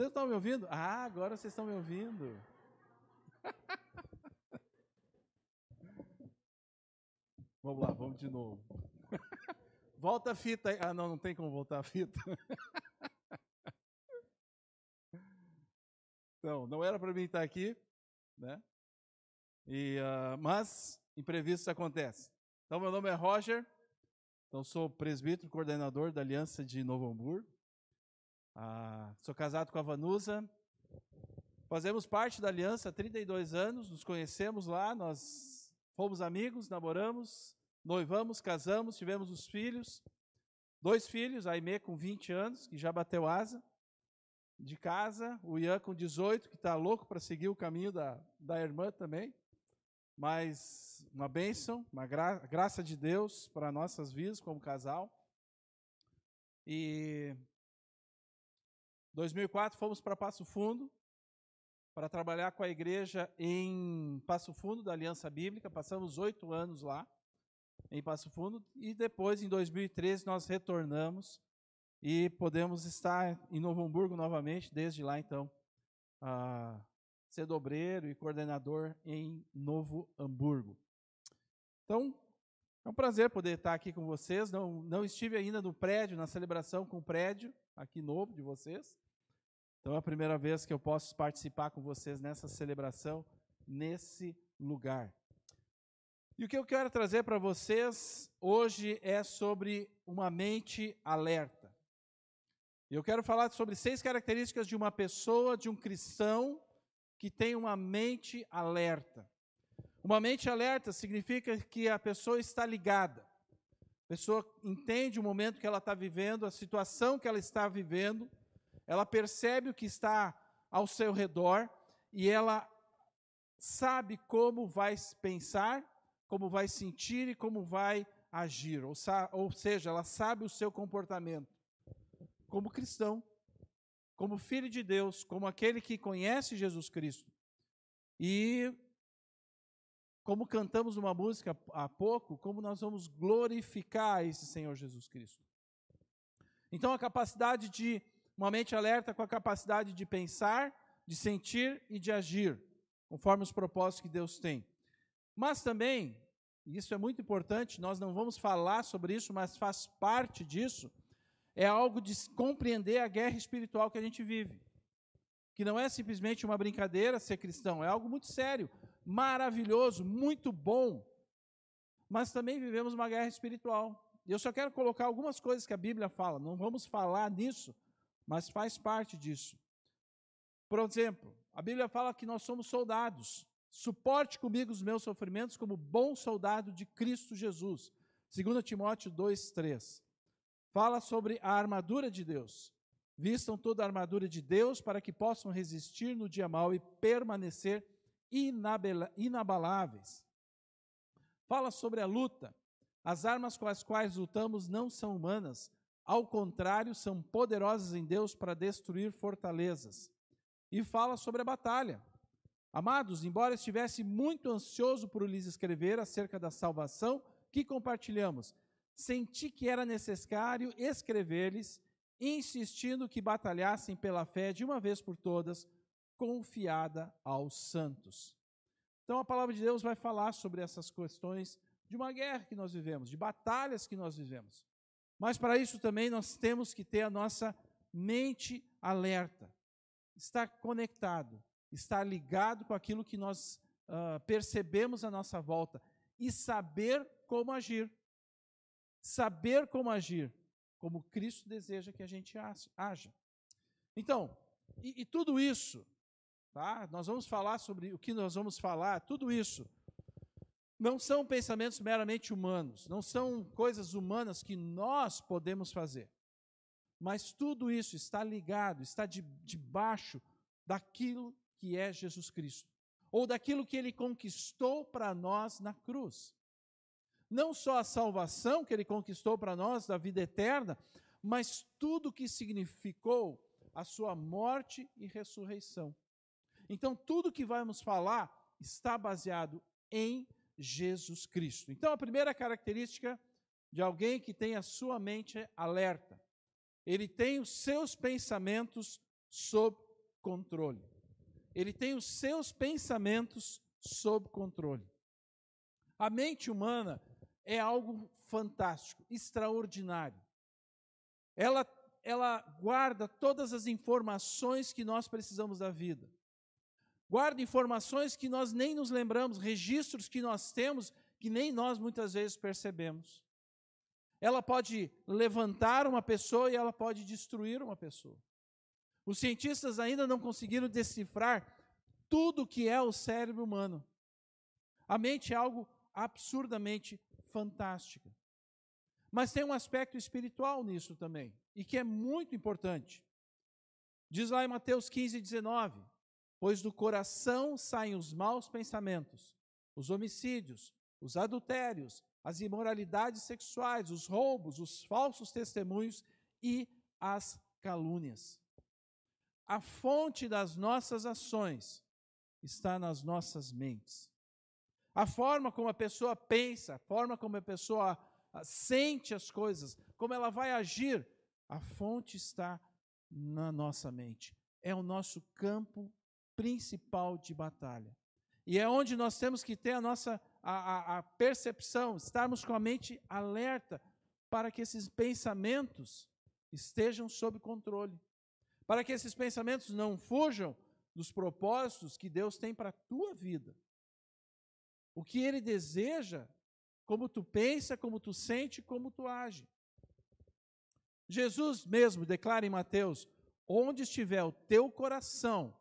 Vocês estão me ouvindo? Ah, agora vocês estão me ouvindo. vamos lá, vamos de novo. Volta a fita aí. Ah, não, não tem como voltar a fita. Então, não era para mim estar aqui, né? E, uh, mas imprevistos acontecem. Então, meu nome é Roger, então sou presbítero, coordenador da Aliança de Novo Hamburgo. Ah, sou casado com a Vanusa. Fazemos parte da aliança há 32 anos, nos conhecemos lá, nós fomos amigos, namoramos, noivamos, casamos, tivemos os filhos. Dois filhos, a Aimee com 20 anos, que já bateu asa de casa, o Ian com 18, que está louco para seguir o caminho da, da irmã também. Mas uma bênção, uma gra graça de Deus para nossas vidas como casal. E 2004 fomos para Passo Fundo para trabalhar com a igreja em Passo Fundo da Aliança Bíblica. Passamos oito anos lá em Passo Fundo e depois em 2013 nós retornamos e podemos estar em Novo Hamburgo novamente desde lá então a ser dobreiro e coordenador em Novo Hamburgo. Então é um prazer poder estar aqui com vocês. Não, não estive ainda no prédio, na celebração com o prédio aqui novo de vocês. Então é a primeira vez que eu posso participar com vocês nessa celebração, nesse lugar. E o que eu quero trazer para vocês hoje é sobre uma mente alerta. Eu quero falar sobre seis características de uma pessoa, de um cristão, que tem uma mente alerta. Uma mente alerta significa que a pessoa está ligada. A pessoa entende o momento que ela está vivendo, a situação que ela está vivendo, ela percebe o que está ao seu redor e ela sabe como vai pensar, como vai sentir e como vai agir. Ou, ou seja, ela sabe o seu comportamento como cristão, como filho de Deus, como aquele que conhece Jesus Cristo. E como cantamos uma música há pouco, como nós vamos glorificar esse Senhor Jesus Cristo. Então, a capacidade de uma mente alerta com a capacidade de pensar, de sentir e de agir, conforme os propósitos que Deus tem. Mas também, e isso é muito importante, nós não vamos falar sobre isso, mas faz parte disso, é algo de compreender a guerra espiritual que a gente vive. Que não é simplesmente uma brincadeira ser cristão, é algo muito sério maravilhoso, muito bom, mas também vivemos uma guerra espiritual. Eu só quero colocar algumas coisas que a Bíblia fala, não vamos falar nisso, mas faz parte disso. Por exemplo, a Bíblia fala que nós somos soldados. Suporte comigo os meus sofrimentos como bom soldado de Cristo Jesus. 2 Timóteo 2:3. Fala sobre a armadura de Deus. Vistam toda a armadura de Deus para que possam resistir no dia mau e permanecer inabaláveis. Fala sobre a luta. As armas com as quais lutamos não são humanas, ao contrário, são poderosas em Deus para destruir fortalezas. E fala sobre a batalha. Amados, embora estivesse muito ansioso por lhes escrever acerca da salvação que compartilhamos, senti que era necessário escrever-lhes, insistindo que batalhassem pela fé de uma vez por todas confiada aos santos. Então a palavra de Deus vai falar sobre essas questões de uma guerra que nós vivemos, de batalhas que nós vivemos. Mas para isso também nós temos que ter a nossa mente alerta, estar conectado, estar ligado com aquilo que nós uh, percebemos à nossa volta e saber como agir. Saber como agir, como Cristo deseja que a gente haja. Então, e, e tudo isso Tá? Nós vamos falar sobre o que nós vamos falar, tudo isso. Não são pensamentos meramente humanos, não são coisas humanas que nós podemos fazer. Mas tudo isso está ligado, está de, debaixo daquilo que é Jesus Cristo, ou daquilo que ele conquistou para nós na cruz. Não só a salvação que ele conquistou para nós da vida eterna, mas tudo o que significou a sua morte e ressurreição. Então, tudo que vamos falar está baseado em Jesus Cristo. Então, a primeira característica de alguém que tem a sua mente alerta, ele tem os seus pensamentos sob controle. Ele tem os seus pensamentos sob controle. A mente humana é algo fantástico, extraordinário. Ela, ela guarda todas as informações que nós precisamos da vida. Guarda informações que nós nem nos lembramos, registros que nós temos que nem nós muitas vezes percebemos. Ela pode levantar uma pessoa e ela pode destruir uma pessoa. Os cientistas ainda não conseguiram decifrar tudo o que é o cérebro humano. A mente é algo absurdamente fantástico. Mas tem um aspecto espiritual nisso também, e que é muito importante. Diz lá em Mateus 15, 19: Pois do coração saem os maus pensamentos, os homicídios, os adultérios, as imoralidades sexuais, os roubos, os falsos testemunhos e as calúnias. A fonte das nossas ações está nas nossas mentes. A forma como a pessoa pensa, a forma como a pessoa ah, sente as coisas, como ela vai agir, a fonte está na nossa mente. É o nosso campo principal de batalha. E é onde nós temos que ter a nossa a, a, a percepção, estarmos com a mente alerta para que esses pensamentos estejam sob controle, para que esses pensamentos não fujam dos propósitos que Deus tem para a tua vida. O que Ele deseja, como tu pensa, como tu sente, como tu age. Jesus mesmo declara em Mateus: onde estiver o teu coração,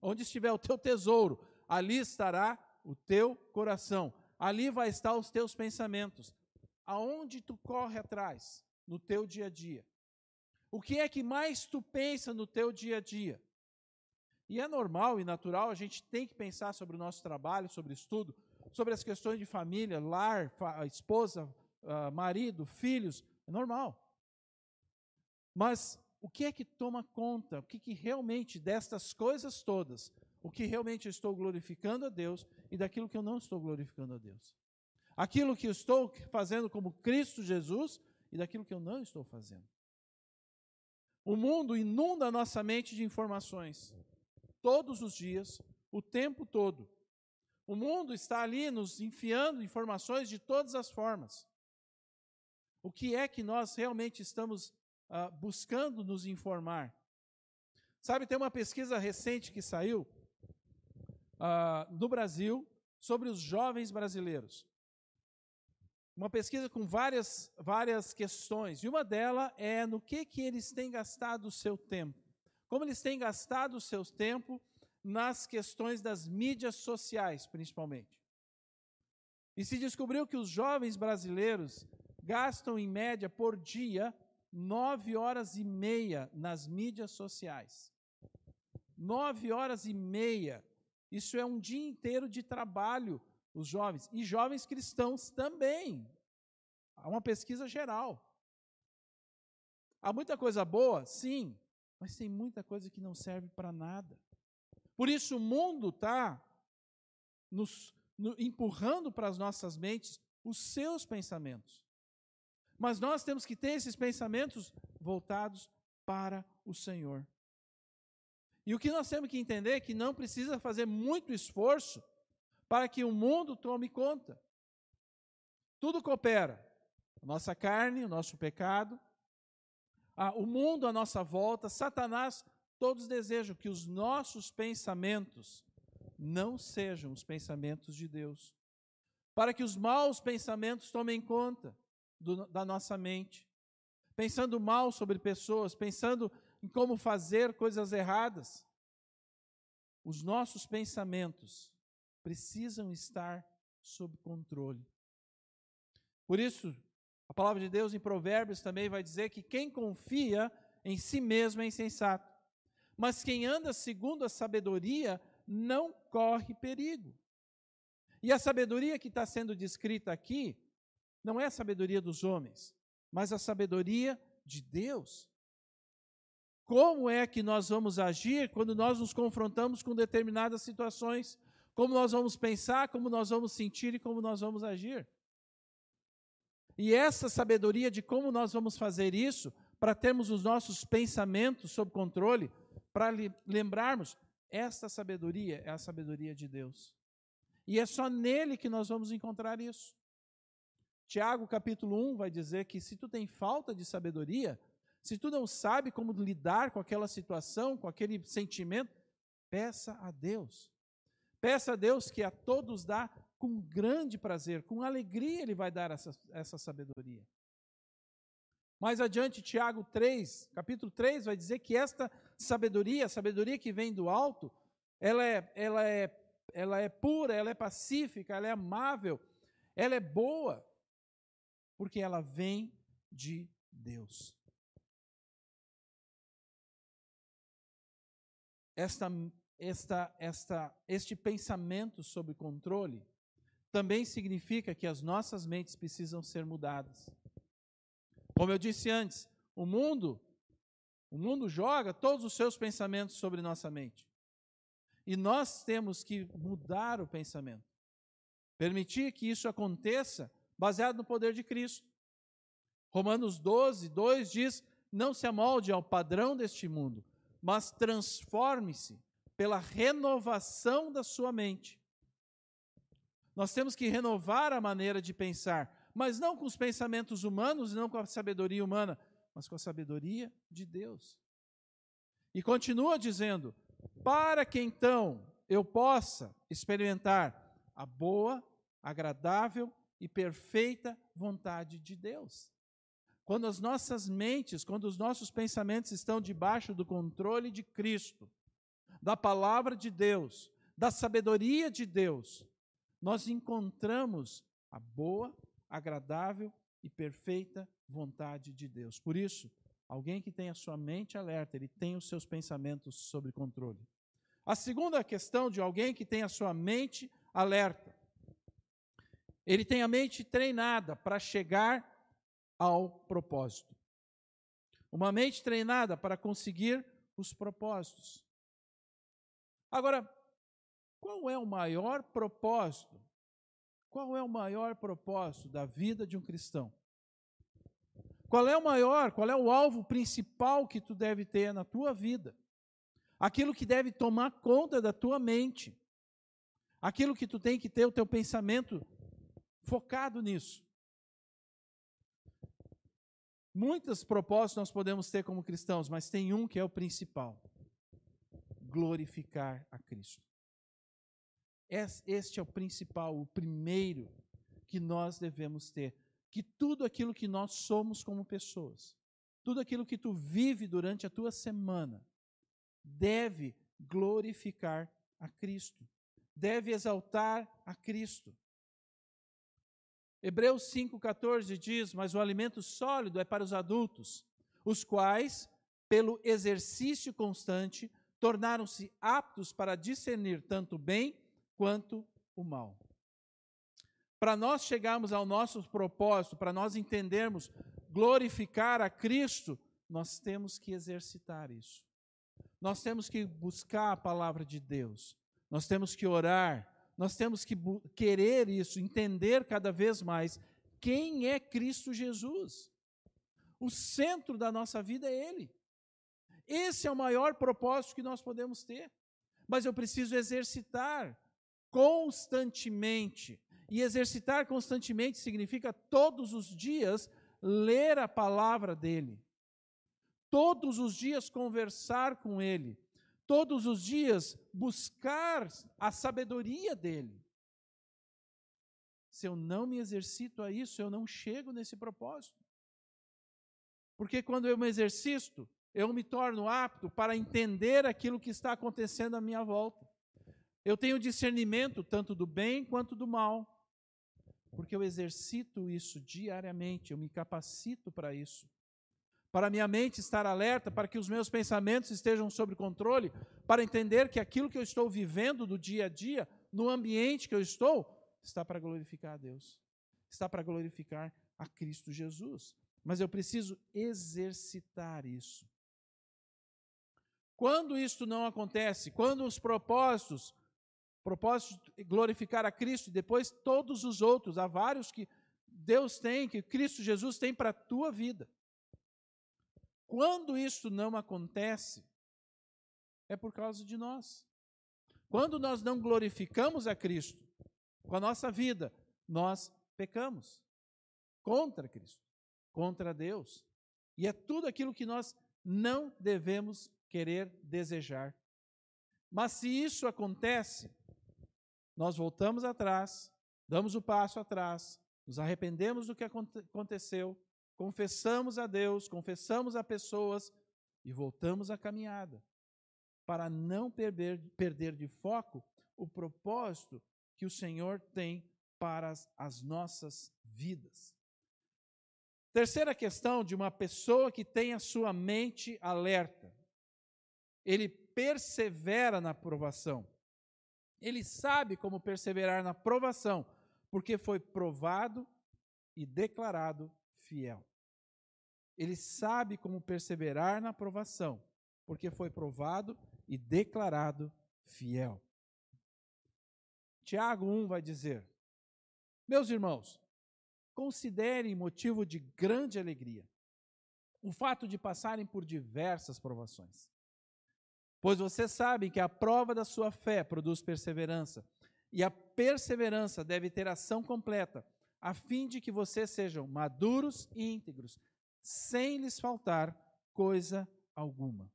onde estiver o teu tesouro, ali estará o teu coração. Ali vai estar os teus pensamentos. Aonde tu corre atrás no teu dia a dia? O que é que mais tu pensa no teu dia a dia? E é normal e natural, a gente tem que pensar sobre o nosso trabalho, sobre estudo, sobre as questões de família, lar, esposa, ah, marido, filhos, é normal. Mas o que é que toma conta? O que, que realmente destas coisas todas o que realmente eu estou glorificando a Deus e daquilo que eu não estou glorificando a Deus. Aquilo que eu estou fazendo como Cristo Jesus e daquilo que eu não estou fazendo. O mundo inunda a nossa mente de informações, todos os dias, o tempo todo. O mundo está ali nos enfiando informações de todas as formas. O que é que nós realmente estamos uh, buscando nos informar? Sabe, tem uma pesquisa recente que saiu uh, no Brasil sobre os jovens brasileiros. Uma pesquisa com várias, várias questões, e uma delas é no que, que eles têm gastado o seu tempo. Como eles têm gastado o seu tempo nas questões das mídias sociais, principalmente. E se descobriu que os jovens brasileiros gastam, em média, por dia, nove horas e meia nas mídias sociais. Nove horas e meia isso é um dia inteiro de trabalho, os jovens. E jovens cristãos também. Há uma pesquisa geral. Há muita coisa boa? Sim. Mas tem muita coisa que não serve para nada. Por isso o mundo está nos no, empurrando para as nossas mentes os seus pensamentos. Mas nós temos que ter esses pensamentos voltados para o Senhor. E o que nós temos que entender é que não precisa fazer muito esforço para que o mundo tome conta. Tudo coopera. A nossa carne, o nosso pecado, o mundo à nossa volta, Satanás, todos desejam que os nossos pensamentos não sejam os pensamentos de Deus. Para que os maus pensamentos tomem conta do, da nossa mente. Pensando mal sobre pessoas, pensando em como fazer coisas erradas. Os nossos pensamentos precisam estar sob controle. Por isso, a palavra de Deus em Provérbios também vai dizer que quem confia em si mesmo é insensato, mas quem anda segundo a sabedoria não corre perigo. E a sabedoria que está sendo descrita aqui não é a sabedoria dos homens, mas a sabedoria de Deus. Como é que nós vamos agir quando nós nos confrontamos com determinadas situações? Como nós vamos pensar, como nós vamos sentir e como nós vamos agir? E essa sabedoria de como nós vamos fazer isso, para termos os nossos pensamentos sob controle, para lembrarmos, esta sabedoria é a sabedoria de Deus. E é só nele que nós vamos encontrar isso. Tiago capítulo 1 vai dizer que se tu tem falta de sabedoria, se tu não sabe como lidar com aquela situação, com aquele sentimento, peça a Deus. Peça a Deus que a todos dá com grande prazer, com alegria ele vai dar essa, essa sabedoria. Mais adiante, Tiago 3, capítulo 3, vai dizer que esta sabedoria, a sabedoria que vem do alto, ela é, ela é, ela é pura, ela é pacífica, ela é amável, ela é boa, porque ela vem de Deus. Esta, esta, esta, este pensamento sobre controle também significa que as nossas mentes precisam ser mudadas. Como eu disse antes, o mundo, o mundo joga todos os seus pensamentos sobre nossa mente. E nós temos que mudar o pensamento. Permitir que isso aconteça baseado no poder de Cristo. Romanos 12, 2 diz: Não se amolde ao padrão deste mundo, mas transforme-se pela renovação da sua mente. Nós temos que renovar a maneira de pensar, mas não com os pensamentos humanos, não com a sabedoria humana, mas com a sabedoria de Deus. E continua dizendo: para que então eu possa experimentar a boa, agradável e perfeita vontade de Deus. Quando as nossas mentes, quando os nossos pensamentos estão debaixo do controle de Cristo, da palavra de Deus, da sabedoria de Deus, nós encontramos a boa, agradável e perfeita vontade de Deus. Por isso, alguém que tem a sua mente alerta, ele tem os seus pensamentos sob controle. A segunda questão de alguém que tem a sua mente alerta, ele tem a mente treinada para chegar ao propósito. Uma mente treinada para conseguir os propósitos. Agora, qual é o maior propósito? Qual é o maior propósito da vida de um cristão? Qual é o maior, qual é o alvo principal que tu deve ter na tua vida? Aquilo que deve tomar conta da tua mente. Aquilo que tu tem que ter o teu pensamento focado nisso. Muitos propósitos nós podemos ter como cristãos, mas tem um que é o principal: glorificar a Cristo. Este é o principal, o primeiro que nós devemos ter. Que tudo aquilo que nós somos como pessoas, tudo aquilo que tu vive durante a tua semana, deve glorificar a Cristo, deve exaltar a Cristo. Hebreus 5,14 diz: Mas o alimento sólido é para os adultos, os quais, pelo exercício constante, tornaram-se aptos para discernir tanto o bem quanto o mal. Para nós chegarmos ao nosso propósito, para nós entendermos glorificar a Cristo, nós temos que exercitar isso. Nós temos que buscar a palavra de Deus. Nós temos que orar. Nós temos que querer isso, entender cada vez mais quem é Cristo Jesus. O centro da nossa vida é Ele. Esse é o maior propósito que nós podemos ter. Mas eu preciso exercitar constantemente. E exercitar constantemente significa todos os dias ler a palavra dele, todos os dias conversar com ele, todos os dias buscar a sabedoria dele. Se eu não me exercito a isso, eu não chego nesse propósito. Porque quando eu me exercito, eu me torno apto para entender aquilo que está acontecendo à minha volta. Eu tenho discernimento tanto do bem quanto do mal, porque eu exercito isso diariamente, eu me capacito para isso. Para minha mente estar alerta, para que os meus pensamentos estejam sob controle, para entender que aquilo que eu estou vivendo do dia a dia, no ambiente que eu estou, está para glorificar a Deus, está para glorificar a Cristo Jesus. Mas eu preciso exercitar isso. Quando isto não acontece, quando os propósitos propósito glorificar a Cristo, e depois todos os outros, há vários que Deus tem, que Cristo Jesus tem para a tua vida. Quando isso não acontece, é por causa de nós. Quando nós não glorificamos a Cristo com a nossa vida, nós pecamos contra Cristo, contra Deus. E é tudo aquilo que nós não devemos querer desejar. Mas se isso acontece, nós voltamos atrás, damos o passo atrás, nos arrependemos do que aconteceu, confessamos a Deus, confessamos a pessoas e voltamos à caminhada, para não perder, perder de foco o propósito que o Senhor tem para as, as nossas vidas. Terceira questão de uma pessoa que tem a sua mente alerta. Ele persevera na provação. Ele sabe como perseverar na provação, porque foi provado e declarado fiel. Ele sabe como perseverar na provação, porque foi provado e declarado fiel. Tiago 1 vai dizer: Meus irmãos, considerem motivo de grande alegria o fato de passarem por diversas provações. Pois vocês sabem que a prova da sua fé produz perseverança, e a perseverança deve ter ação completa, a fim de que vocês sejam maduros e íntegros, sem lhes faltar coisa alguma.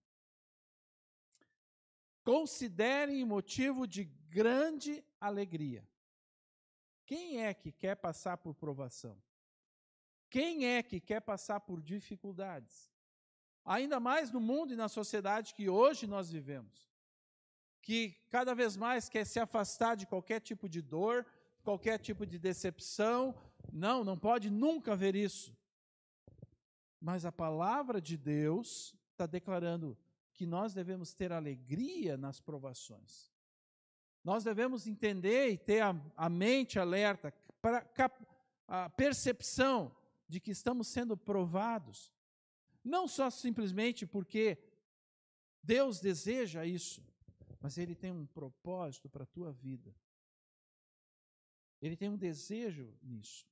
Considerem motivo de grande alegria. Quem é que quer passar por provação? Quem é que quer passar por dificuldades? Ainda mais no mundo e na sociedade que hoje nós vivemos, que cada vez mais quer se afastar de qualquer tipo de dor, qualquer tipo de decepção. Não, não pode nunca haver isso. Mas a palavra de Deus está declarando que nós devemos ter alegria nas provações. Nós devemos entender e ter a, a mente alerta para a percepção de que estamos sendo provados. Não só simplesmente porque Deus deseja isso, mas Ele tem um propósito para a tua vida. Ele tem um desejo nisso.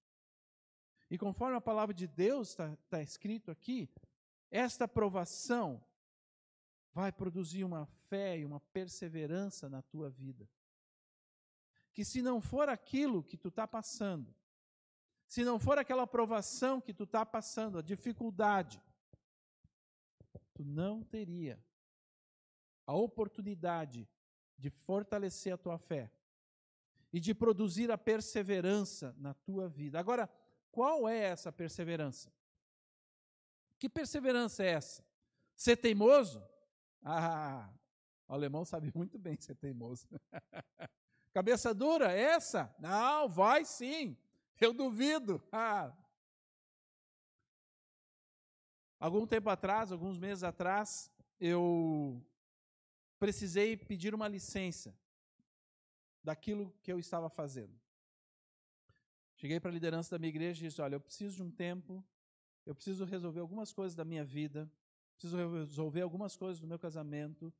E conforme a palavra de Deus está tá escrito aqui, esta provação vai produzir uma fé e uma perseverança na tua vida que se não for aquilo que tu está passando, se não for aquela provação que tu está passando, a dificuldade, tu não teria a oportunidade de fortalecer a tua fé e de produzir a perseverança na tua vida. Agora, qual é essa perseverança? Que perseverança é essa? Ser teimoso? Ah, o alemão sabe muito bem ser teimoso. Cabeça dura, essa? Não, vai sim. Eu duvido. Ah. Algum tempo atrás, alguns meses atrás, eu precisei pedir uma licença daquilo que eu estava fazendo. Cheguei para a liderança da minha igreja e disse: Olha, eu preciso de um tempo, eu preciso resolver algumas coisas da minha vida, preciso resolver algumas coisas do meu casamento.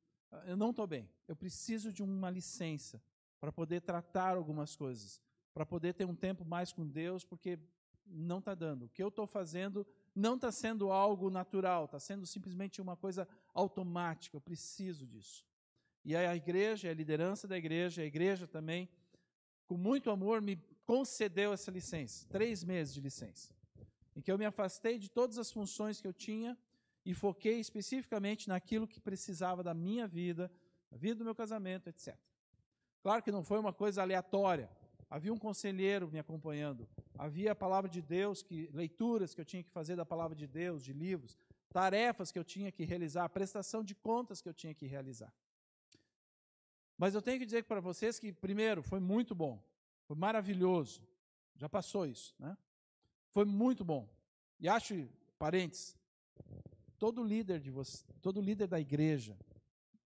Eu não estou bem, eu preciso de uma licença para poder tratar algumas coisas, para poder ter um tempo mais com Deus, porque não está dando. O que eu estou fazendo não está sendo algo natural, está sendo simplesmente uma coisa automática. Eu preciso disso. E a igreja, a liderança da igreja, a igreja também, com muito amor, me concedeu essa licença, três meses de licença, em que eu me afastei de todas as funções que eu tinha e foquei especificamente naquilo que precisava da minha vida, da vida do meu casamento, etc. Claro que não foi uma coisa aleatória. Havia um conselheiro me acompanhando. Havia a palavra de Deus, que leituras que eu tinha que fazer da palavra de Deus, de livros, tarefas que eu tinha que realizar, prestação de contas que eu tinha que realizar. Mas eu tenho que dizer para vocês que, primeiro, foi muito bom, foi maravilhoso. Já passou isso, né? Foi muito bom. E acho, parentes, todo líder de você, todo líder da igreja,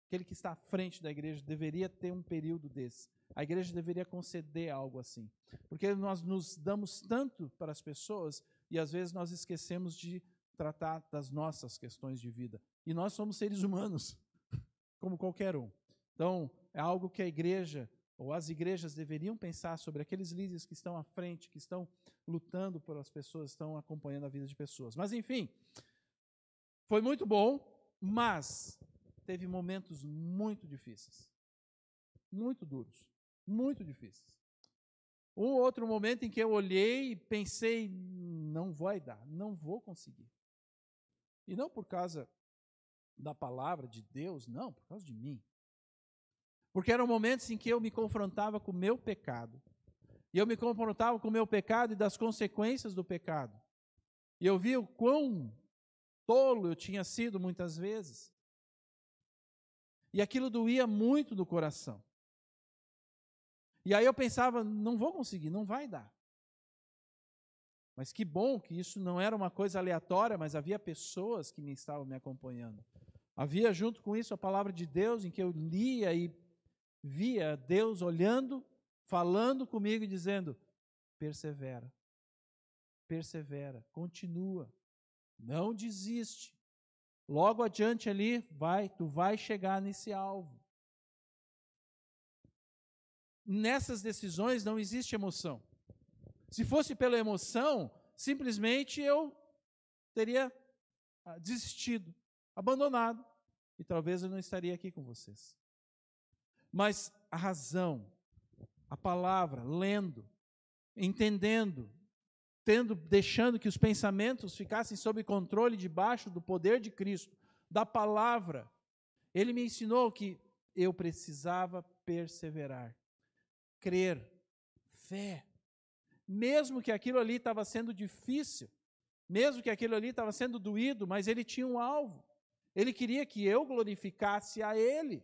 aquele que está à frente da igreja deveria ter um período desse. A igreja deveria conceder algo assim. Porque nós nos damos tanto para as pessoas e às vezes nós esquecemos de tratar das nossas questões de vida. E nós somos seres humanos, como qualquer um. Então, é algo que a igreja ou as igrejas deveriam pensar sobre aqueles líderes que estão à frente, que estão lutando pelas pessoas, estão acompanhando a vida de pessoas. Mas enfim, foi muito bom, mas teve momentos muito difíceis. Muito duros. Muito difíceis. Um outro momento em que eu olhei e pensei, não vai dar, não vou conseguir. E não por causa da palavra de Deus, não, por causa de mim. Porque eram momentos em que eu me confrontava com o meu pecado. E eu me confrontava com o meu pecado e das consequências do pecado. E eu via o quão tolo eu tinha sido muitas vezes. E aquilo doía muito no coração. E aí eu pensava, não vou conseguir, não vai dar. Mas que bom que isso não era uma coisa aleatória, mas havia pessoas que me estavam me acompanhando. Havia junto com isso a palavra de Deus, em que eu lia e via Deus olhando, falando comigo e dizendo: persevera, persevera, continua, não desiste. Logo adiante ali, vai, tu vai chegar nesse alvo nessas decisões não existe emoção. Se fosse pela emoção, simplesmente eu teria ah, desistido, abandonado, e talvez eu não estaria aqui com vocês. Mas a razão, a palavra, lendo, entendendo, tendo, deixando que os pensamentos ficassem sob controle debaixo do poder de Cristo, da palavra, ele me ensinou que eu precisava perseverar crer, fé. Mesmo que aquilo ali estava sendo difícil, mesmo que aquilo ali estava sendo doído, mas ele tinha um alvo. Ele queria que eu glorificasse a ele.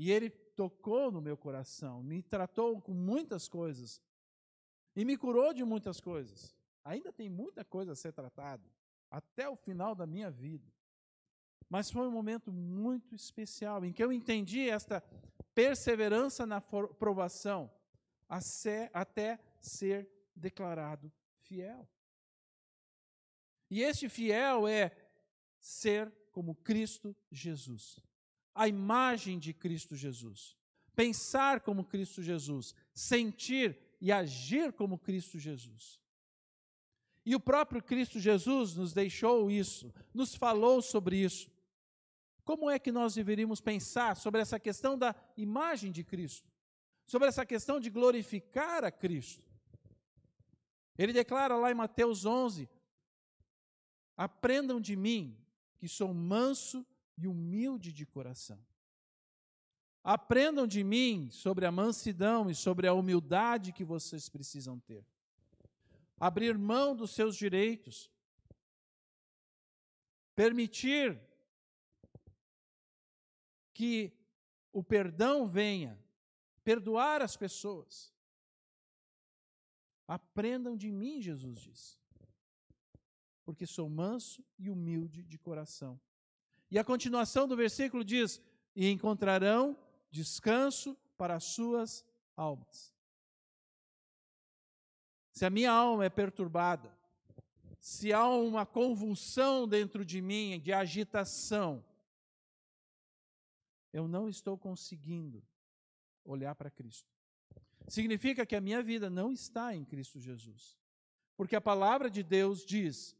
E ele tocou no meu coração, me tratou com muitas coisas e me curou de muitas coisas. Ainda tem muita coisa a ser tratada até o final da minha vida. Mas foi um momento muito especial em que eu entendi esta perseverança na provação, até ser declarado fiel. E este fiel é ser como Cristo Jesus, a imagem de Cristo Jesus, pensar como Cristo Jesus, sentir e agir como Cristo Jesus. E o próprio Cristo Jesus nos deixou isso, nos falou sobre isso. Como é que nós deveríamos pensar sobre essa questão da imagem de Cristo? Sobre essa questão de glorificar a Cristo? Ele declara lá em Mateus 11: Aprendam de mim, que sou manso e humilde de coração. Aprendam de mim sobre a mansidão e sobre a humildade que vocês precisam ter. Abrir mão dos seus direitos. Permitir que o perdão venha, perdoar as pessoas. Aprendam de mim, Jesus disse, porque sou manso e humilde de coração. E a continuação do versículo diz: E encontrarão descanso para as suas almas. Se a minha alma é perturbada, se há uma convulsão dentro de mim de agitação, eu não estou conseguindo olhar para Cristo. Significa que a minha vida não está em Cristo Jesus. Porque a palavra de Deus diz: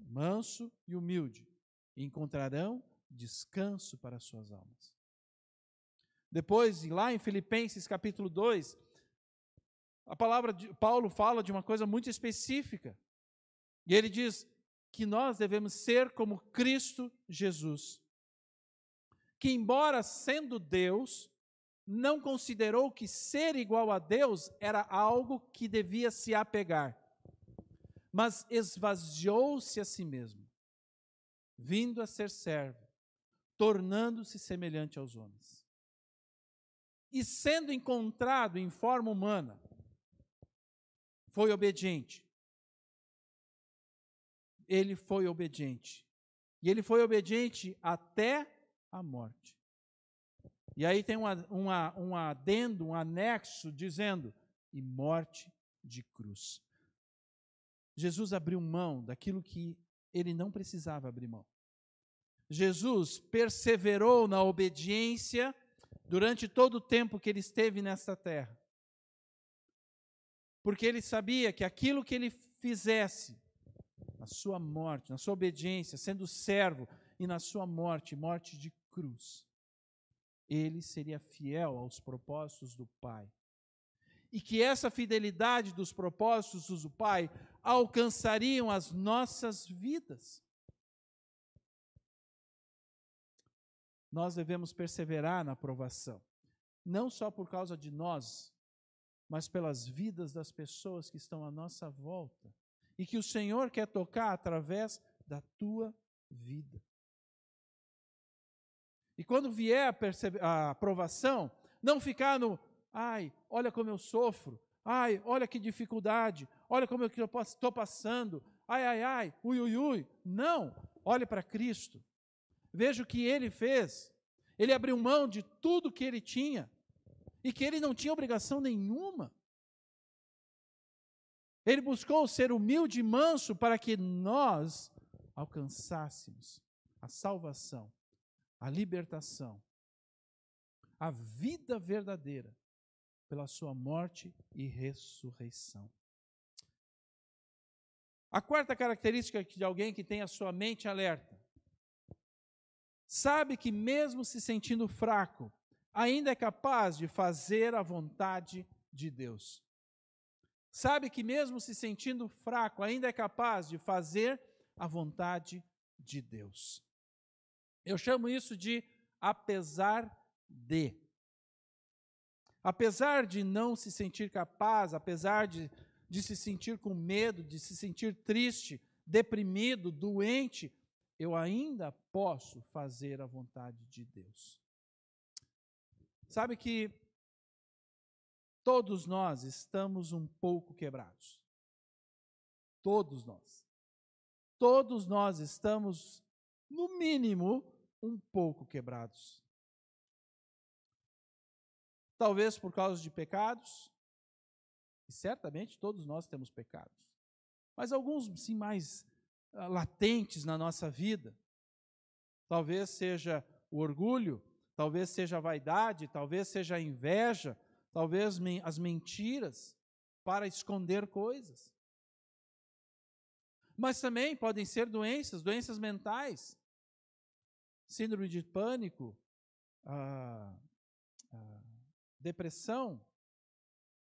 manso e humilde, encontrarão descanso para as suas almas. Depois, lá em Filipenses capítulo 2, a palavra de Paulo fala de uma coisa muito específica. E ele diz que nós devemos ser como Cristo Jesus que, embora sendo Deus, não considerou que ser igual a Deus era algo que devia se apegar, mas esvaziou-se a si mesmo, vindo a ser servo, tornando-se semelhante aos homens. E sendo encontrado em forma humana, foi obediente. Ele foi obediente. E ele foi obediente até a morte. E aí tem uma, uma, um adendo, um anexo, dizendo: e morte de cruz. Jesus abriu mão daquilo que ele não precisava abrir mão. Jesus perseverou na obediência durante todo o tempo que ele esteve nesta terra. Porque ele sabia que aquilo que ele fizesse, na sua morte, na sua obediência, sendo servo, e na sua morte, morte de cruz, ele seria fiel aos propósitos do Pai. E que essa fidelidade dos propósitos do Pai alcançariam as nossas vidas. Nós devemos perseverar na aprovação, não só por causa de nós, mas pelas vidas das pessoas que estão à nossa volta e que o Senhor quer tocar através da tua vida. E quando vier a, a aprovação, não ficar no, ai, olha como eu sofro, ai, olha que dificuldade, olha como eu estou passando, ai, ai, ai, ui, ui, ui. Não, olhe para Cristo. Veja o que ele fez. Ele abriu mão de tudo que ele tinha e que ele não tinha obrigação nenhuma. Ele buscou ser humilde e manso para que nós alcançássemos a salvação, a libertação, a vida verdadeira pela sua morte e ressurreição. A quarta característica de alguém que tem a sua mente alerta sabe que, mesmo se sentindo fraco, ainda é capaz de fazer a vontade de Deus. Sabe que, mesmo se sentindo fraco, ainda é capaz de fazer a vontade de Deus. Eu chamo isso de apesar de. Apesar de não se sentir capaz, apesar de, de se sentir com medo, de se sentir triste, deprimido, doente, eu ainda posso fazer a vontade de Deus. Sabe que todos nós estamos um pouco quebrados. Todos nós. Todos nós estamos, no mínimo, um pouco quebrados. Talvez por causa de pecados, e certamente todos nós temos pecados, mas alguns sim mais ah, latentes na nossa vida. Talvez seja o orgulho, talvez seja a vaidade, talvez seja a inveja, talvez as mentiras para esconder coisas. Mas também podem ser doenças, doenças mentais, síndrome de pânico, ah, ah, depressão,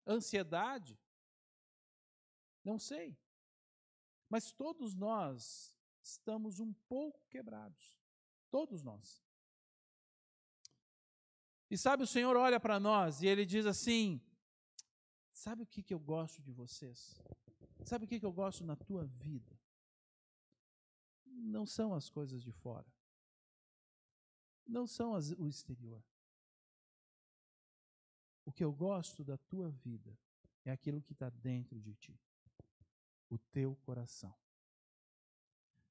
ansiedade. Não sei. Mas todos nós estamos um pouco quebrados. Todos nós. E sabe, o Senhor olha para nós e ele diz assim: Sabe o que, que eu gosto de vocês? Sabe o que, que eu gosto na tua vida? Não são as coisas de fora. Não são as, o exterior. O que eu gosto da tua vida é aquilo que está dentro de ti o teu coração.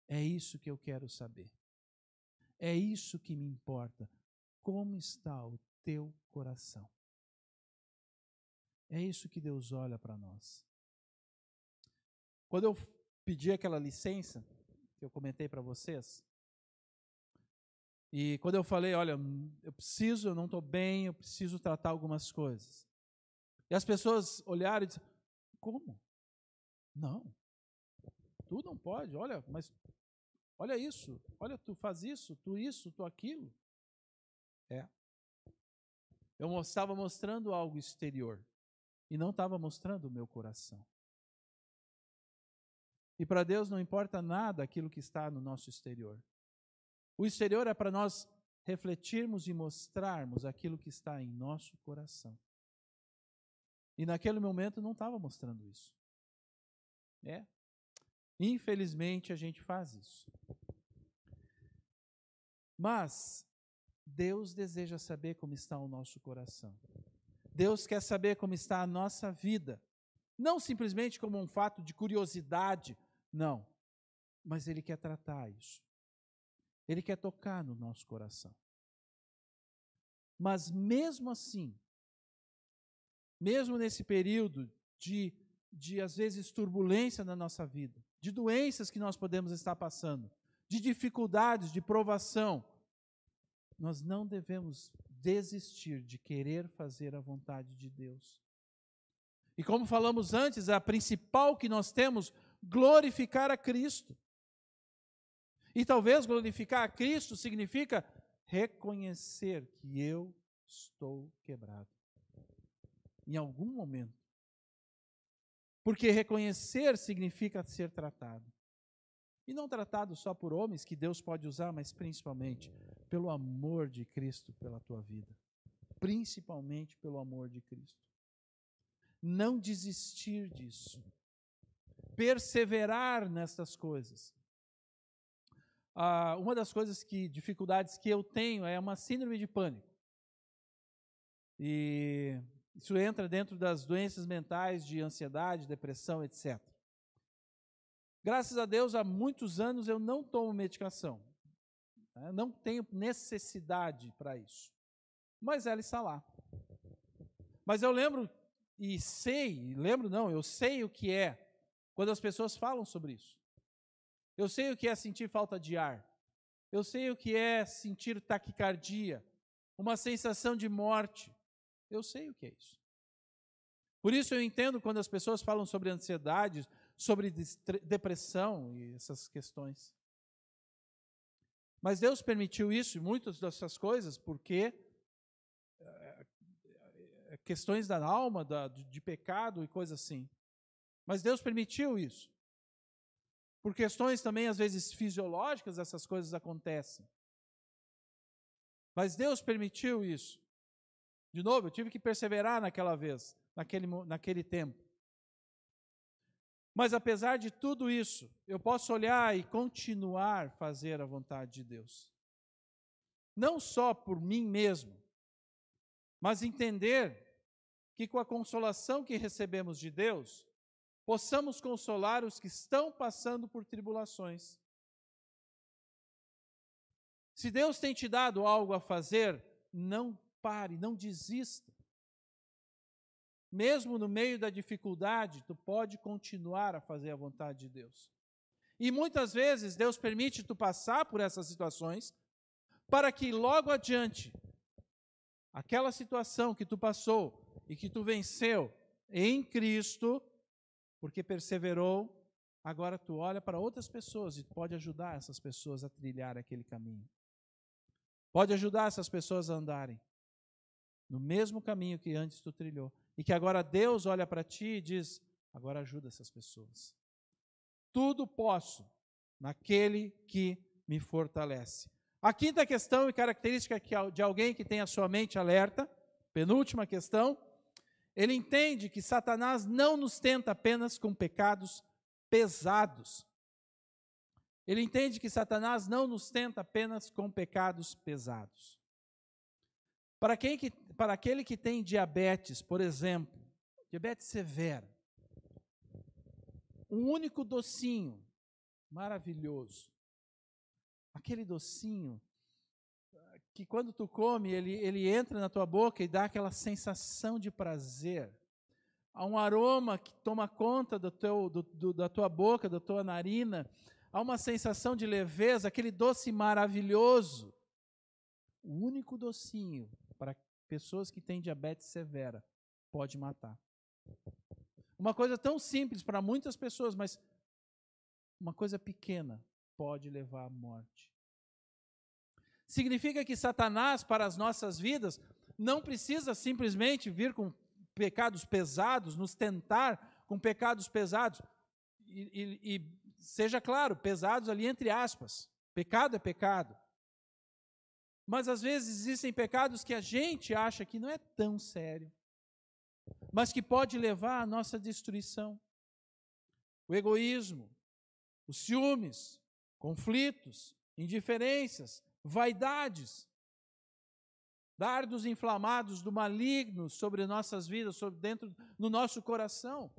É isso que eu quero saber. É isso que me importa. Como está o teu coração? É isso que Deus olha para nós. Quando eu pedi aquela licença que eu comentei para vocês, e quando eu falei, olha, eu preciso, eu não estou bem, eu preciso tratar algumas coisas. E as pessoas olharam e disseram, como? Não. Tu não pode, olha, mas olha isso, olha, tu faz isso, tu isso, tu aquilo. É. Eu estava mostrando algo exterior e não estava mostrando o meu coração. E para Deus não importa nada aquilo que está no nosso exterior. O exterior é para nós refletirmos e mostrarmos aquilo que está em nosso coração. E naquele momento não estava mostrando isso. É. Infelizmente a gente faz isso. Mas Deus deseja saber como está o nosso coração. Deus quer saber como está a nossa vida. Não simplesmente como um fato de curiosidade, não. Mas Ele quer tratar isso. Ele quer tocar no nosso coração. Mas mesmo assim, mesmo nesse período de de, às vezes, turbulência na nossa vida, de doenças que nós podemos estar passando, de dificuldades, de provação, nós não devemos desistir de querer fazer a vontade de Deus. E como falamos antes, a principal que nós temos, glorificar a Cristo. E talvez glorificar a Cristo significa reconhecer que eu estou quebrado. Em algum momento. Porque reconhecer significa ser tratado. E não tratado só por homens que Deus pode usar, mas principalmente pelo amor de Cristo pela tua vida. Principalmente pelo amor de Cristo. Não desistir disso. Perseverar nestas coisas. Ah, uma das coisas que, dificuldades que eu tenho é uma síndrome de pânico. E isso entra dentro das doenças mentais de ansiedade, depressão, etc. Graças a Deus, há muitos anos eu não tomo medicação. Né? Não tenho necessidade para isso. Mas ela está lá. Mas eu lembro e sei, lembro não, eu sei o que é quando as pessoas falam sobre isso. Eu sei o que é sentir falta de ar. Eu sei o que é sentir taquicardia, uma sensação de morte. Eu sei o que é isso. Por isso eu entendo quando as pessoas falam sobre ansiedade, sobre depressão e essas questões. Mas Deus permitiu isso e muitas dessas coisas porque é, é, questões da alma, da, de pecado e coisas assim. Mas Deus permitiu isso. Por questões também, às vezes, fisiológicas, essas coisas acontecem. Mas Deus permitiu isso. De novo, eu tive que perseverar naquela vez, naquele, naquele tempo. Mas apesar de tudo isso, eu posso olhar e continuar fazer a vontade de Deus. Não só por mim mesmo, mas entender que com a consolação que recebemos de Deus, possamos consolar os que estão passando por tribulações. Se Deus tem te dado algo a fazer, não pare, não desista mesmo no meio da dificuldade, tu pode continuar a fazer a vontade de Deus. E muitas vezes Deus permite tu passar por essas situações para que logo adiante aquela situação que tu passou e que tu venceu em Cristo, porque perseverou, agora tu olha para outras pessoas e pode ajudar essas pessoas a trilhar aquele caminho. Pode ajudar essas pessoas a andarem no mesmo caminho que antes tu trilhou. E que agora Deus olha para ti e diz: agora ajuda essas pessoas. Tudo posso naquele que me fortalece. A quinta questão e característica de alguém que tem a sua mente alerta, penúltima questão, ele entende que Satanás não nos tenta apenas com pecados pesados. Ele entende que Satanás não nos tenta apenas com pecados pesados. Para, quem que, para aquele que tem diabetes, por exemplo, diabetes severa, um único docinho maravilhoso, aquele docinho que quando tu come, ele, ele entra na tua boca e dá aquela sensação de prazer. Há um aroma que toma conta do teu, do, do, da tua boca, da tua narina. Há uma sensação de leveza, aquele doce maravilhoso. O único docinho para pessoas que têm diabetes severa pode matar. Uma coisa tão simples para muitas pessoas, mas uma coisa pequena pode levar à morte. Significa que Satanás, para as nossas vidas, não precisa simplesmente vir com pecados pesados, nos tentar com pecados pesados. E, e, e seja claro, pesados ali entre aspas. Pecado é pecado. Mas às vezes existem pecados que a gente acha que não é tão sério, mas que pode levar à nossa destruição. O egoísmo, os ciúmes, conflitos, indiferenças, vaidades, dardos inflamados do maligno sobre nossas vidas, sobre dentro no nosso coração.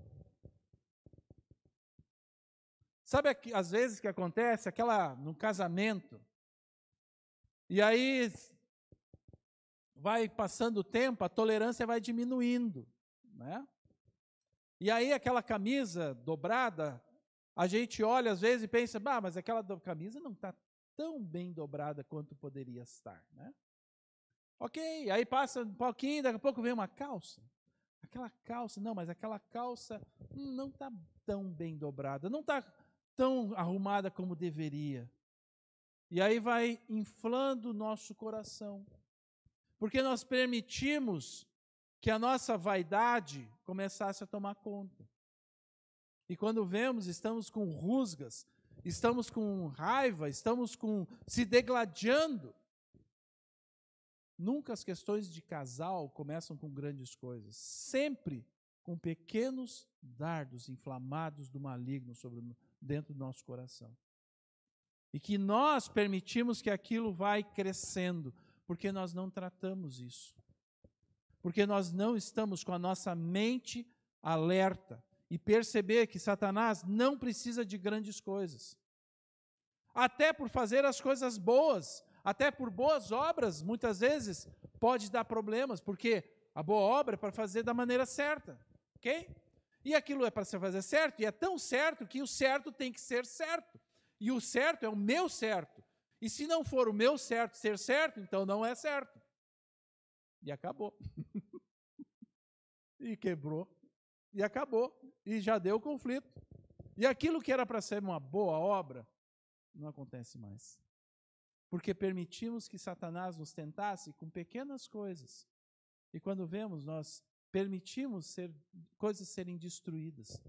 Sabe às vezes que acontece aquela no casamento, e aí vai passando o tempo, a tolerância vai diminuindo, né? E aí aquela camisa dobrada, a gente olha às vezes e pensa, bah, mas aquela camisa não está tão bem dobrada quanto poderia estar, né? Ok, aí passa um pouquinho, daqui a pouco vem uma calça. Aquela calça, não, mas aquela calça hum, não está tão bem dobrada, não está tão arrumada como deveria. E aí vai inflando o nosso coração. Porque nós permitimos que a nossa vaidade começasse a tomar conta. E quando vemos, estamos com rusgas, estamos com raiva, estamos com se degladiando. Nunca as questões de casal começam com grandes coisas, sempre com pequenos dardos inflamados do maligno sobre, dentro do nosso coração. E que nós permitimos que aquilo vai crescendo, porque nós não tratamos isso. Porque nós não estamos com a nossa mente alerta e perceber que Satanás não precisa de grandes coisas. Até por fazer as coisas boas, até por boas obras, muitas vezes pode dar problemas, porque a boa obra é para fazer da maneira certa, ok? E aquilo é para se fazer certo, e é tão certo que o certo tem que ser certo. E o certo é o meu certo. E se não for o meu certo ser certo, então não é certo. E acabou. e quebrou. E acabou. E já deu conflito. E aquilo que era para ser uma boa obra, não acontece mais porque permitimos que Satanás nos tentasse com pequenas coisas. E quando vemos, nós permitimos ser, coisas serem destruídas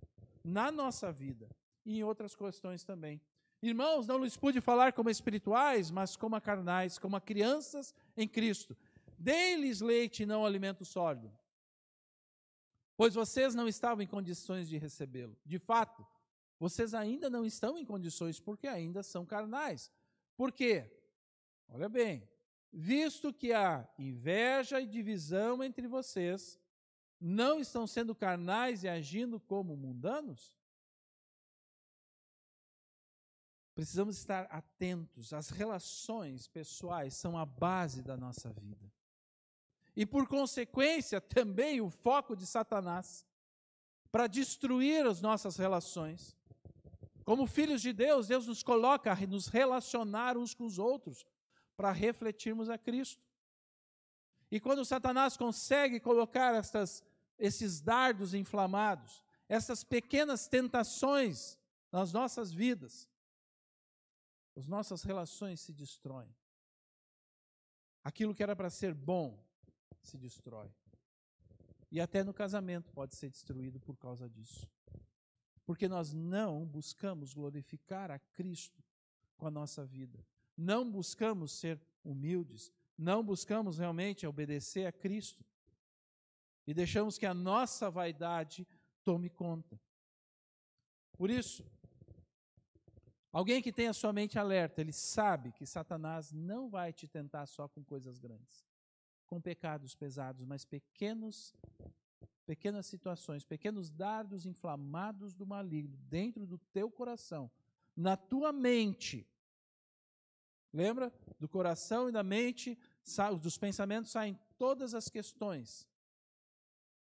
na nossa vida e em outras questões também. Irmãos, não lhes pude falar como espirituais, mas como carnais, como crianças em Cristo. Dei-lhes leite e não alimento sólido, pois vocês não estavam em condições de recebê-lo. De fato, vocês ainda não estão em condições, porque ainda são carnais. Por quê? Olha bem, visto que há inveja e divisão entre vocês, não estão sendo carnais e agindo como mundanos? Precisamos estar atentos. As relações pessoais são a base da nossa vida. E, por consequência, também o foco de Satanás para destruir as nossas relações. Como filhos de Deus, Deus nos coloca a nos relacionar uns com os outros, para refletirmos a Cristo. E quando Satanás consegue colocar esses dardos inflamados, essas pequenas tentações nas nossas vidas, as nossas relações se destroem. Aquilo que era para ser bom se destrói. E até no casamento pode ser destruído por causa disso. Porque nós não buscamos glorificar a Cristo com a nossa vida não buscamos ser humildes, não buscamos realmente obedecer a Cristo e deixamos que a nossa vaidade tome conta. Por isso, alguém que tem a sua mente alerta, ele sabe que Satanás não vai te tentar só com coisas grandes, com pecados pesados, mas pequenos pequenas situações, pequenos dardos inflamados do maligno dentro do teu coração, na tua mente, Lembra? Do coração e da mente, dos pensamentos saem todas as questões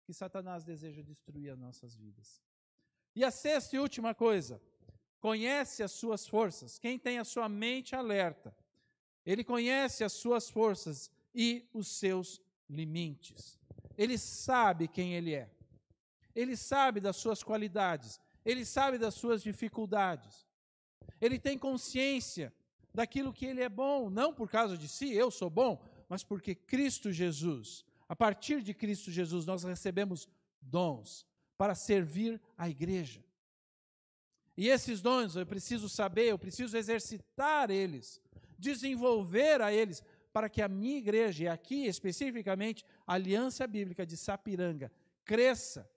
que Satanás deseja destruir as nossas vidas. E a sexta e última coisa, conhece as suas forças. Quem tem a sua mente alerta, ele conhece as suas forças e os seus limites. Ele sabe quem ele é. Ele sabe das suas qualidades. Ele sabe das suas dificuldades. Ele tem consciência daquilo que ele é bom, não por causa de si, eu sou bom, mas porque Cristo Jesus, a partir de Cristo Jesus, nós recebemos dons para servir a igreja. E esses dons eu preciso saber, eu preciso exercitar eles, desenvolver a eles, para que a minha igreja, e aqui especificamente a Aliança Bíblica de Sapiranga, cresça,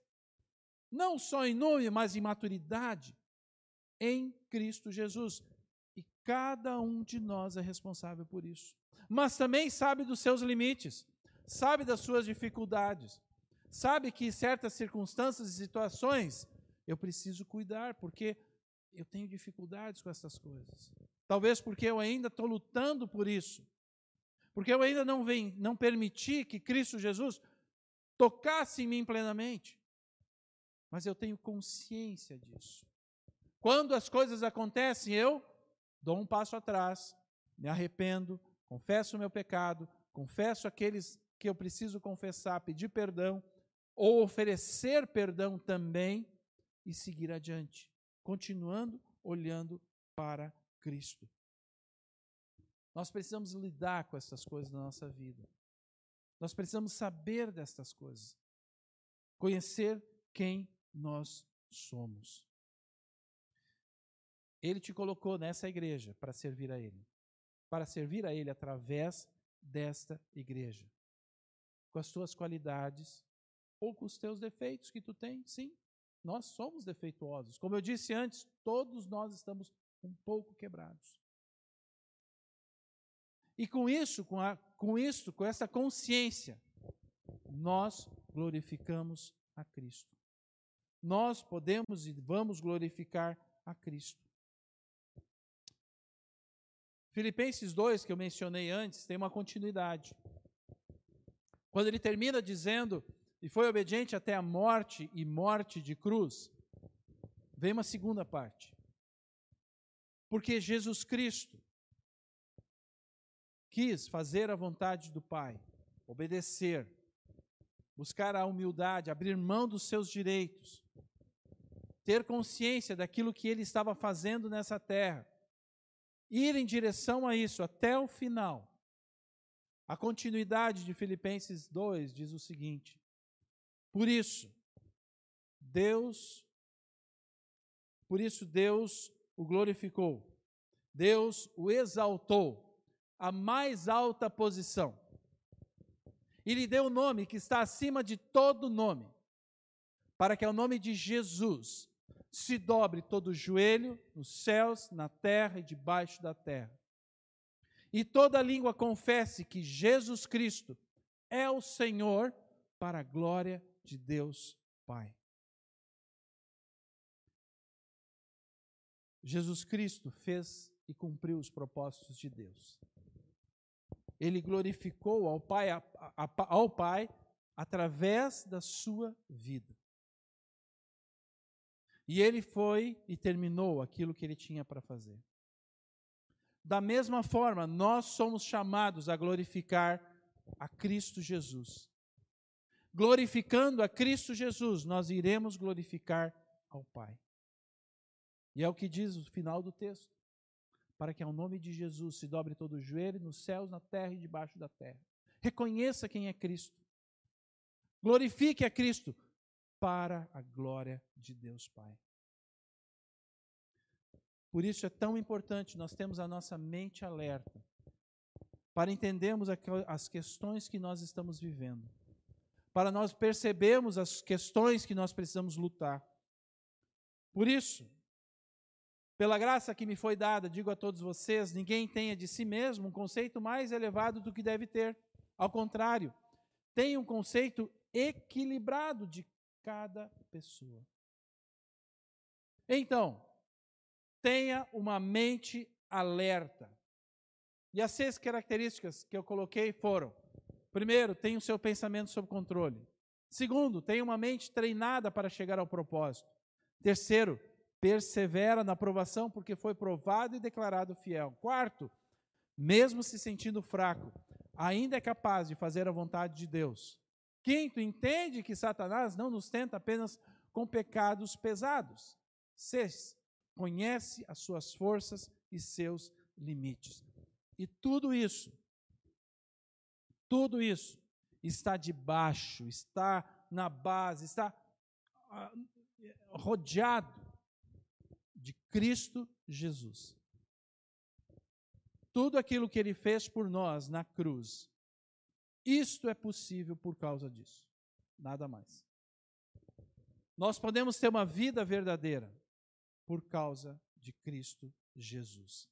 não só em nome, mas em maturidade, em Cristo Jesus. Cada um de nós é responsável por isso. Mas também sabe dos seus limites, sabe das suas dificuldades, sabe que certas circunstâncias e situações eu preciso cuidar, porque eu tenho dificuldades com essas coisas. Talvez porque eu ainda estou lutando por isso. Porque eu ainda não, vem, não permiti que Cristo Jesus tocasse em mim plenamente. Mas eu tenho consciência disso. Quando as coisas acontecem, eu dou um passo atrás, me arrependo, confesso o meu pecado, confesso aqueles que eu preciso confessar, pedir perdão, ou oferecer perdão também e seguir adiante, continuando olhando para Cristo. Nós precisamos lidar com essas coisas na nossa vida. Nós precisamos saber destas coisas. Conhecer quem nós somos. Ele te colocou nessa igreja para servir a Ele. Para servir a Ele através desta igreja. Com as tuas qualidades ou com os teus defeitos que tu tens, sim. Nós somos defeituosos. Como eu disse antes, todos nós estamos um pouco quebrados. E com isso, com, a, com isso, com essa consciência, nós glorificamos a Cristo. Nós podemos e vamos glorificar a Cristo. Filipenses 2, que eu mencionei antes, tem uma continuidade. Quando ele termina dizendo, e foi obediente até a morte e morte de cruz, vem uma segunda parte. Porque Jesus Cristo quis fazer a vontade do Pai, obedecer, buscar a humildade, abrir mão dos seus direitos, ter consciência daquilo que ele estava fazendo nessa terra, ir em direção a isso até o final. A continuidade de Filipenses 2 diz o seguinte: Por isso, Deus, por isso Deus o glorificou, Deus o exaltou à mais alta posição e lhe deu o nome que está acima de todo nome, para que ao nome de Jesus se dobre todo o joelho nos céus, na terra e debaixo da terra. E toda língua confesse que Jesus Cristo é o Senhor, para a glória de Deus Pai. Jesus Cristo fez e cumpriu os propósitos de Deus. Ele glorificou ao Pai, ao Pai através da sua vida. E ele foi e terminou aquilo que ele tinha para fazer. Da mesma forma, nós somos chamados a glorificar a Cristo Jesus. Glorificando a Cristo Jesus, nós iremos glorificar ao Pai. E é o que diz o final do texto. Para que ao nome de Jesus se dobre todo o joelho nos céus, na terra e debaixo da terra. Reconheça quem é Cristo. Glorifique a Cristo para a glória de Deus Pai. Por isso é tão importante nós termos a nossa mente alerta para entendermos as questões que nós estamos vivendo, para nós percebermos as questões que nós precisamos lutar. Por isso, pela graça que me foi dada, digo a todos vocês: ninguém tenha de si mesmo um conceito mais elevado do que deve ter. Ao contrário, tenha um conceito equilibrado de cada pessoa. Então, tenha uma mente alerta. E as seis características que eu coloquei foram: primeiro, tenha o seu pensamento sob controle. Segundo, tenha uma mente treinada para chegar ao propósito. Terceiro, persevera na aprovação porque foi provado e declarado fiel. Quarto, mesmo se sentindo fraco, ainda é capaz de fazer a vontade de Deus. Quinto, entende que Satanás não nos tenta apenas com pecados pesados. Sexto, conhece as suas forças e seus limites. E tudo isso, tudo isso está debaixo, está na base, está ah, rodeado de Cristo Jesus. Tudo aquilo que ele fez por nós na cruz isto é possível por causa disso. Nada mais. Nós podemos ter uma vida verdadeira por causa de Cristo Jesus.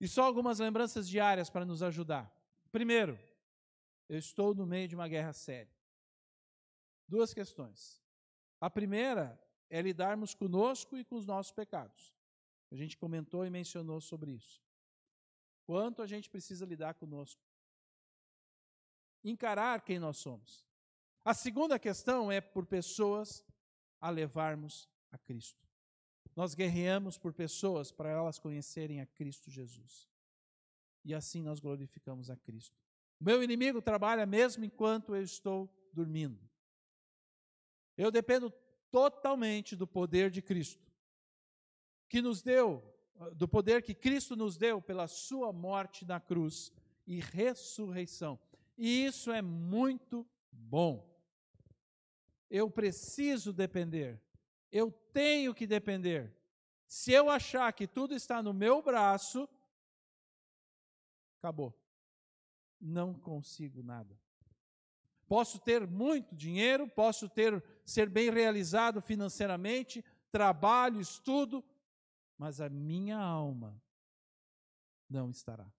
E só algumas lembranças diárias para nos ajudar. Primeiro, eu estou no meio de uma guerra séria. Duas questões. A primeira é lidarmos conosco e com os nossos pecados. A gente comentou e mencionou sobre isso. Quanto a gente precisa lidar conosco encarar quem nós somos. A segunda questão é por pessoas a levarmos a Cristo. Nós guerreamos por pessoas para elas conhecerem a Cristo Jesus. E assim nós glorificamos a Cristo. Meu inimigo trabalha mesmo enquanto eu estou dormindo. Eu dependo totalmente do poder de Cristo, que nos deu do poder que Cristo nos deu pela sua morte na cruz e ressurreição. E isso é muito bom. Eu preciso depender. Eu tenho que depender. Se eu achar que tudo está no meu braço, acabou. Não consigo nada. Posso ter muito dinheiro, posso ter ser bem realizado financeiramente, trabalho, estudo, mas a minha alma não estará.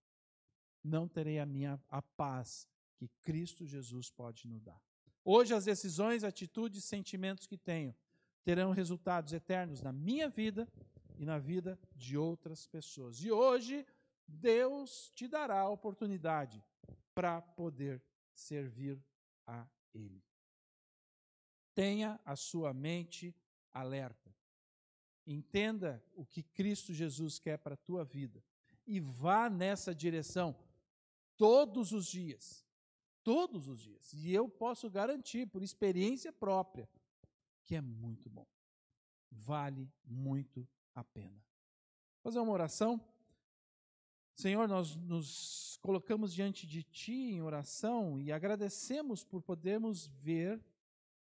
Não terei a minha a paz que Cristo Jesus pode nos dar. Hoje as decisões, atitudes, sentimentos que tenho terão resultados eternos na minha vida e na vida de outras pessoas. E hoje Deus te dará a oportunidade para poder servir a Ele. Tenha a sua mente alerta. Entenda o que Cristo Jesus quer para a tua vida e vá nessa direção todos os dias. Todos os dias. E eu posso garantir, por experiência própria, que é muito bom. Vale muito a pena. Vou fazer uma oração. Senhor, nós nos colocamos diante de Ti em oração e agradecemos por podermos ver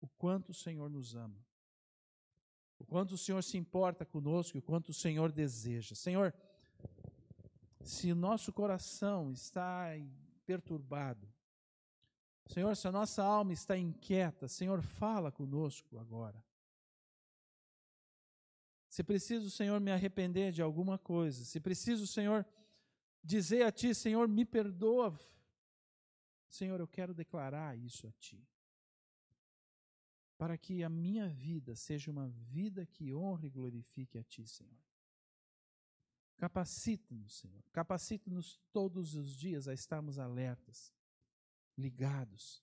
o quanto o Senhor nos ama, o quanto o Senhor se importa conosco o quanto o Senhor deseja. Senhor, se o nosso coração está perturbado, Senhor, se a nossa alma está inquieta, Senhor, fala conosco agora. Se preciso, Senhor, me arrepender de alguma coisa, se preciso, Senhor, dizer a Ti, Senhor, me perdoa. Senhor, eu quero declarar isso a Ti. Para que a minha vida seja uma vida que honre e glorifique a Ti, Senhor. Capacita-nos, Senhor. Capacita-nos todos os dias a estarmos alertas, ligados,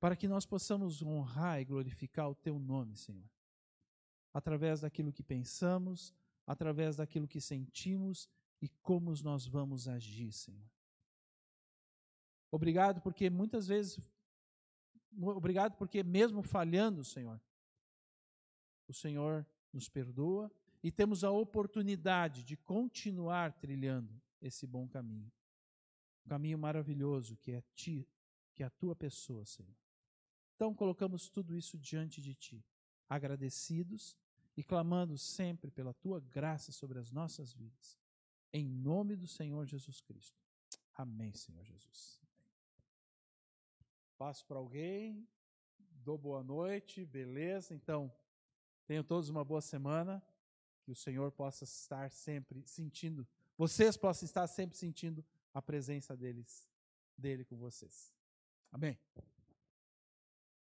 para que nós possamos honrar e glorificar o Teu nome, Senhor. Através daquilo que pensamos, através daquilo que sentimos e como nós vamos agir, Senhor. Obrigado porque muitas vezes, obrigado porque mesmo falhando, Senhor, o Senhor nos perdoa e temos a oportunidade de continuar trilhando esse bom caminho. Um caminho maravilhoso que é ti, que é a tua pessoa, Senhor. Então colocamos tudo isso diante de ti, agradecidos e clamando sempre pela tua graça sobre as nossas vidas. Em nome do Senhor Jesus Cristo. Amém, Senhor Jesus. Passo para alguém, dou boa noite, beleza? Então, tenham todos uma boa semana, que o Senhor possa estar sempre sentindo, vocês possam estar sempre sentindo a presença deles, dele com vocês. Amém.